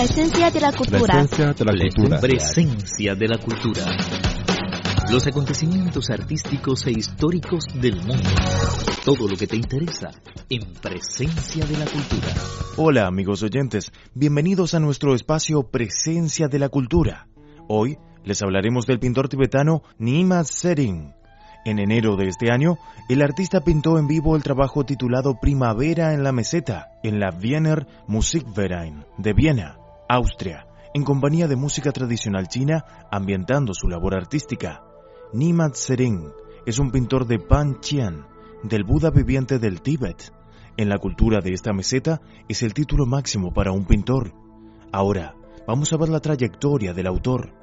Presencia de la cultura. Presencia de la cultura. Presencia de la cultura. Los acontecimientos artísticos e históricos del mundo. Todo lo que te interesa en Presencia de la cultura. Hola amigos oyentes, bienvenidos a nuestro espacio Presencia de la Cultura. Hoy les hablaremos del pintor tibetano Nima Sering. En enero de este año, el artista pintó en vivo el trabajo titulado Primavera en la Meseta, en la Wiener Musikverein de Viena, Austria, en compañía de música tradicional china, ambientando su labor artística. Nimat Sering es un pintor de Panqian, del Buda viviente del Tíbet. En la cultura de esta meseta es el título máximo para un pintor. Ahora, vamos a ver la trayectoria del autor.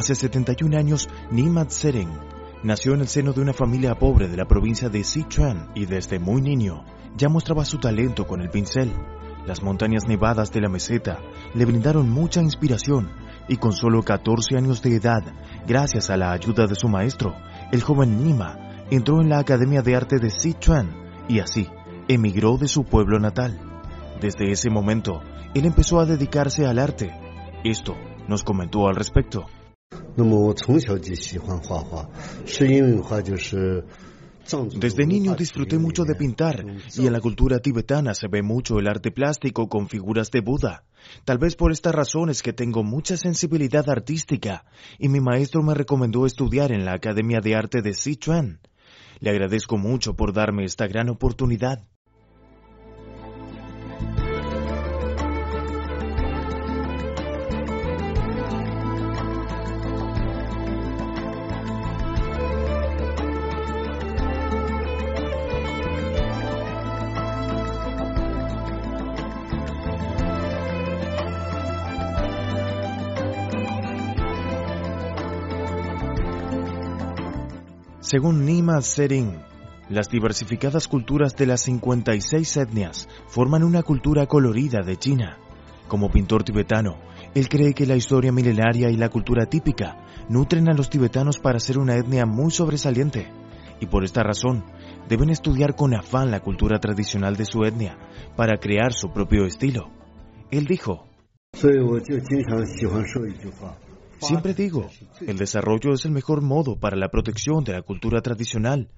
Hace 71 años, Nimat Seren nació en el seno de una familia pobre de la provincia de Sichuan y desde muy niño ya mostraba su talento con el pincel. Las montañas nevadas de la meseta le brindaron mucha inspiración y con solo 14 años de edad, gracias a la ayuda de su maestro, el joven Nima entró en la Academia de Arte de Sichuan y así emigró de su pueblo natal. Desde ese momento, él empezó a dedicarse al arte. Esto nos comentó al respecto. Desde niño disfruté mucho de pintar y en la cultura tibetana se ve mucho el arte plástico con figuras de Buda. Tal vez por estas razones que tengo mucha sensibilidad artística y mi maestro me recomendó estudiar en la Academia de Arte de Sichuan. Le agradezco mucho por darme esta gran oportunidad. Según Nima Sering, las diversificadas culturas de las 56 etnias forman una cultura colorida de China. Como pintor tibetano, él cree que la historia milenaria y la cultura típica nutren a los tibetanos para ser una etnia muy sobresaliente, y por esta razón deben estudiar con afán la cultura tradicional de su etnia para crear su propio estilo. Él dijo, Siempre digo, el desarrollo es el mejor modo para la protección de la cultura tradicional.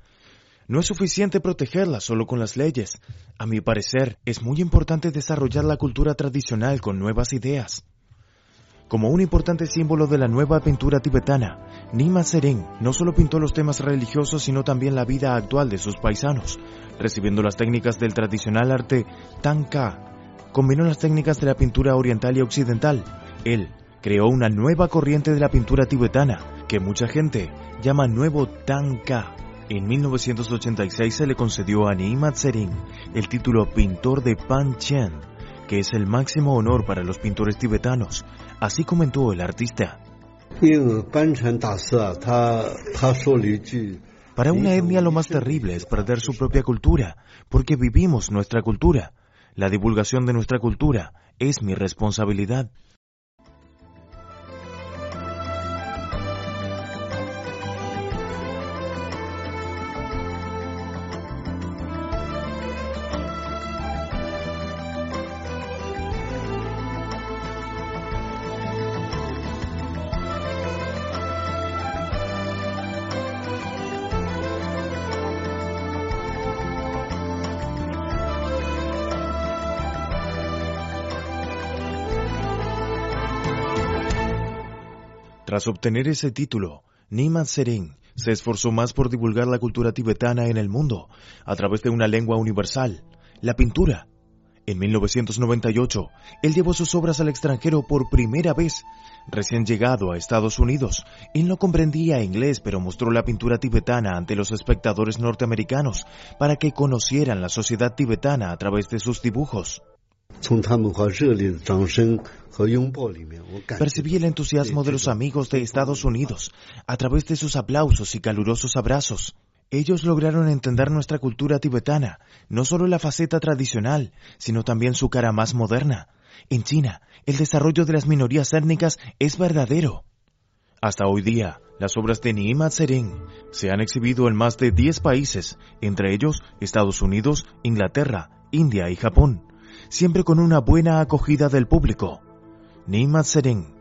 No es suficiente protegerla solo con las leyes. A mi parecer, es muy importante desarrollar la cultura tradicional con nuevas ideas. Como un importante símbolo de la nueva pintura tibetana, Nima Seren no solo pintó los temas religiosos, sino también la vida actual de sus paisanos, recibiendo las técnicas del tradicional arte Tanka. Combinó las técnicas de la pintura oriental y occidental. Él, creó una nueva corriente de la pintura tibetana que mucha gente llama Nuevo Tanka. En 1986 se le concedió a Nimat Sering el título Pintor de Panchen, que es el máximo honor para los pintores tibetanos. Así comentó el artista. Para una etnia lo más terrible es perder su propia cultura, porque vivimos nuestra cultura. La divulgación de nuestra cultura es mi responsabilidad. Tras obtener ese título, Nimat Sering se esforzó más por divulgar la cultura tibetana en el mundo a través de una lengua universal, la pintura. En 1998, él llevó sus obras al extranjero por primera vez. Recién llegado a Estados Unidos, él no comprendía inglés, pero mostró la pintura tibetana ante los espectadores norteamericanos para que conocieran la sociedad tibetana a través de sus dibujos. Percibí el entusiasmo de los amigos de Estados Unidos a través de sus aplausos y calurosos abrazos. Ellos lograron entender nuestra cultura tibetana, no solo la faceta tradicional, sino también su cara más moderna. En China, el desarrollo de las minorías étnicas es verdadero. Hasta hoy día, las obras de Nima Tsering se han exhibido en más de 10 países, entre ellos Estados Unidos, Inglaterra, India y Japón, siempre con una buena acogida del público. Nima Tsering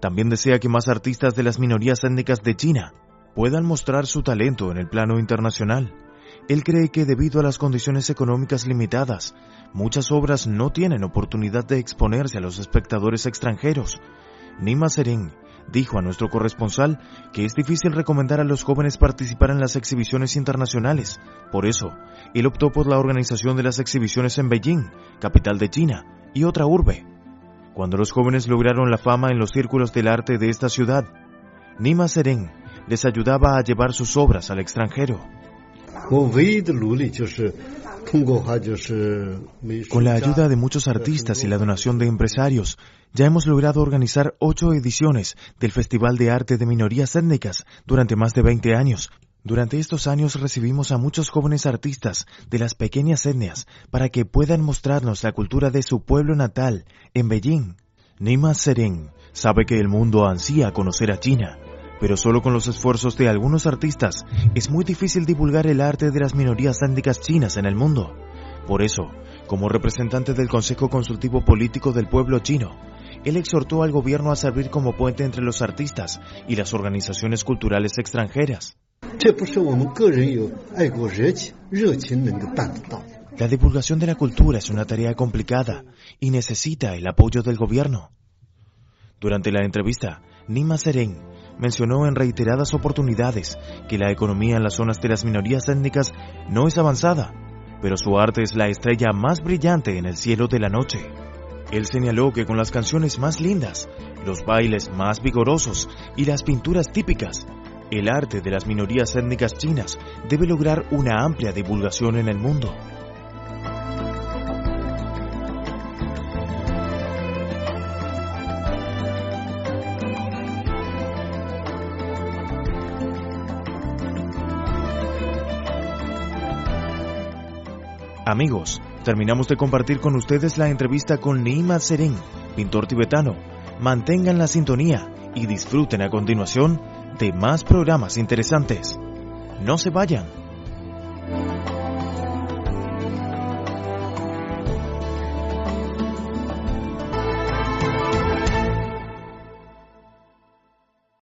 también desea que más artistas de las minorías étnicas de China puedan mostrar su talento en el plano internacional. Él cree que debido a las condiciones económicas limitadas, muchas obras no tienen oportunidad de exponerse a los espectadores extranjeros. Nima Sering dijo a nuestro corresponsal que es difícil recomendar a los jóvenes participar en las exhibiciones internacionales. Por eso, él optó por la organización de las exhibiciones en Beijing, capital de China, y otra urbe. Cuando los jóvenes lograron la fama en los círculos del arte de esta ciudad, Nima Sering les ayudaba a llevar sus obras al extranjero. Con la ayuda de muchos artistas y la donación de empresarios, ya hemos logrado organizar ocho ediciones del Festival de Arte de Minorías Étnicas durante más de 20 años. Durante estos años recibimos a muchos jóvenes artistas de las pequeñas etnias para que puedan mostrarnos la cultura de su pueblo natal en Beijing. Nima Seren sabe que el mundo ansía conocer a China pero solo con los esfuerzos de algunos artistas es muy difícil divulgar el arte de las minorías étnicas chinas en el mundo. Por eso, como representante del Consejo Consultivo Político del Pueblo Chino, él exhortó al gobierno a servir como puente entre los artistas y las organizaciones culturales extranjeras. La divulgación de la cultura es una tarea complicada y necesita el apoyo del gobierno. Durante la entrevista, Nima Seren mencionó en reiteradas oportunidades que la economía en las zonas de las minorías étnicas no es avanzada, pero su arte es la estrella más brillante en el cielo de la noche. Él señaló que con las canciones más lindas, los bailes más vigorosos y las pinturas típicas, el arte de las minorías étnicas chinas debe lograr una amplia divulgación en el mundo. Amigos, terminamos de compartir con ustedes la entrevista con Nima Seren, pintor tibetano. Mantengan la sintonía y disfruten a continuación de más programas interesantes. No se vayan.